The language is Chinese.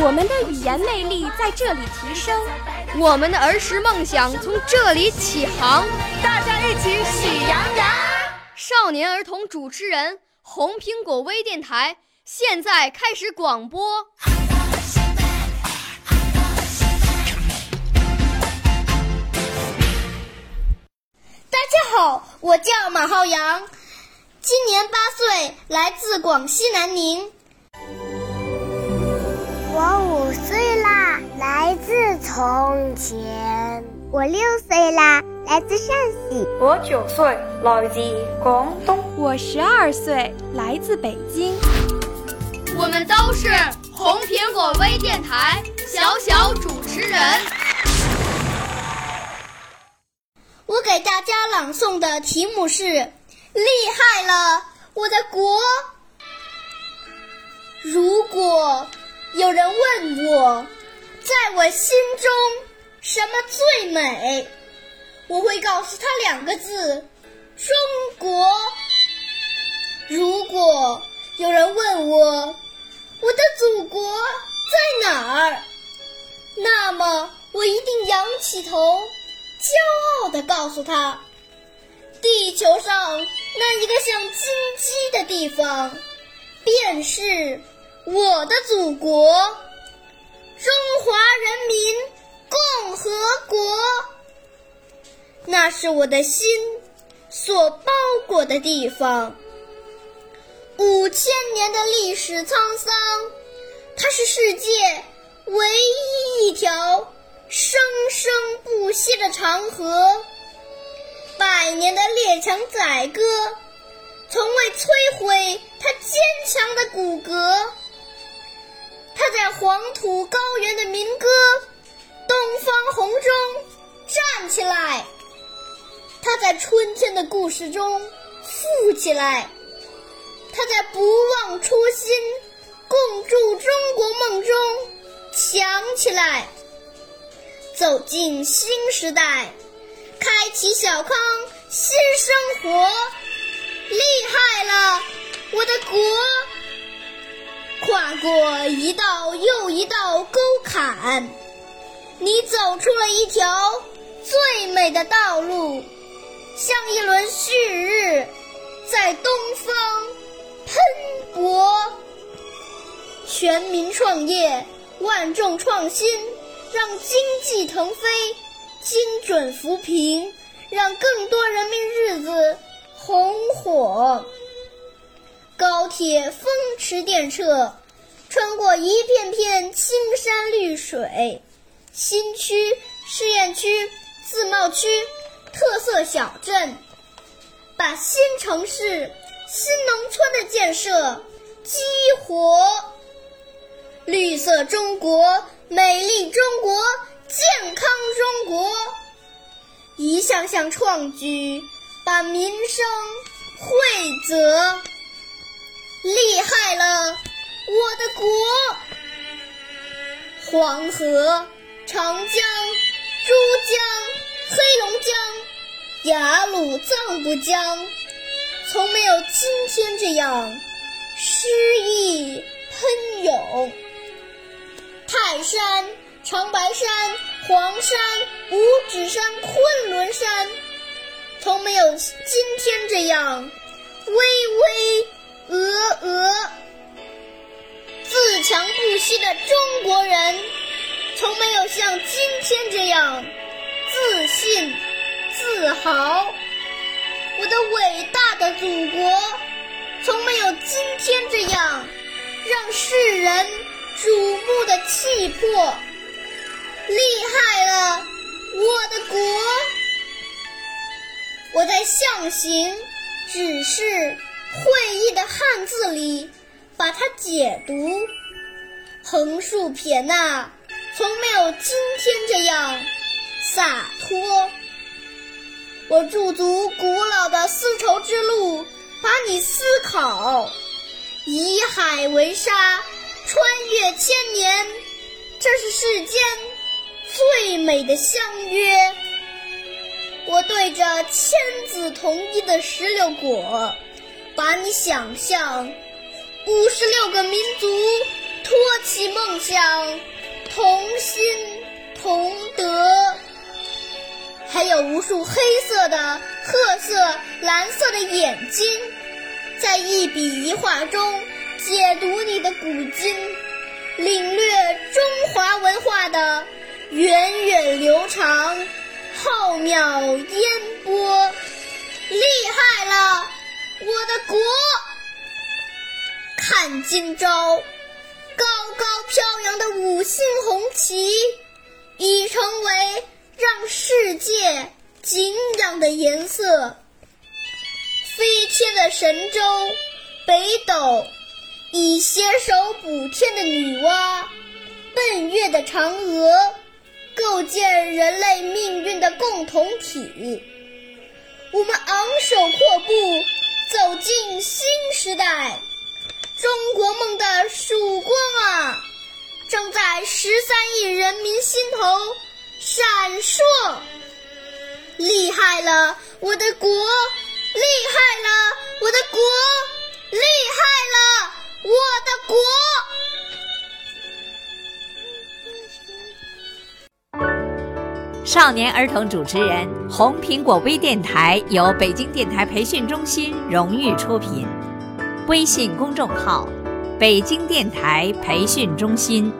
我们的语言魅力在这里提升，我们的儿时梦想从这里起航。大家一起喜羊羊。少年儿童主持人，红苹果微电台现在开始广播。大家好，我叫马浩洋，今年八岁，来自广西南宁。来自从前。我六岁啦，来自陕西。我九岁，来自广东。我十二岁，来自北京。我们都是红苹果微电台小小主持人。我给大家朗诵的题目是《厉害了，我的国》。如果有人问我，在我心中什么最美，我会告诉他两个字：中国。如果有人问我，我的祖国在哪儿，那么我一定仰起头，骄傲地告诉他：地球上那一个像金鸡的地方，便是。我的祖国，中华人民共和国，那是我的心所包裹的地方。五千年的历史沧桑，它是世界唯一一条生生不息的长河。百年的列强宰割，从未摧毁它坚强的骨骼。他在黄土高原的民歌《东方红》中站起来，他在春天的故事中富起来，他在不忘初心、共筑中国梦中强起来，走进新时代，开启小康新生活，厉害了，我的国！跨过一道又一道沟坎，你走出了一条最美的道路，像一轮旭日在东方喷薄。全民创业，万众创新，让经济腾飞，精准扶贫，让更多人民日子红火。高铁风驰电掣，穿过一片片青山绿水，新区、试验区、自贸区、特色小镇，把新城市、新农村的建设激活。绿色中国，美丽中国，健康中国，一项项创举，把民生惠泽。厉害了，我的国！黄河、长江、珠江、黑龙江、雅鲁藏布江，从没有今天这样诗意喷涌。泰山、长白山、黄山、五指山、昆仑山，从没有今天这样巍巍。强不息的中国人，从没有像今天这样自信、自豪。我的伟大的祖国，从没有今天这样让世人瞩目的气魄。厉害了，我的国！我在象形、指示。会意的汉字里，把它解读，横竖撇捺，从没有今天这样洒脱。我驻足古老的丝绸之路，把你思考，以海为沙，穿越千年，这是世间最美的相约。我对着千紫同一的石榴果，把你想象，五十六个民族托起梦想，同心同德。还有无数黑色的、褐色、蓝色的眼睛，在一笔一画中解读你的古今，领略中华文化的源远流长、浩渺烟波。厉害了，我的国！看今朝，高高飘扬的五星红旗，已成为。让世界敬仰的颜色，飞天的神舟，北斗，以携手补天的女娲，奔月的嫦娥，构建人类命运的共同体。我们昂首阔步，走进新时代，中国梦的曙光啊，正在十三亿人民心头。闪烁！厉害了，我的国！厉害了，我的国！厉害了，我的国！少年儿童主持人，红苹果微电台由北京电台培训中心荣誉出品，微信公众号：北京电台培训中心。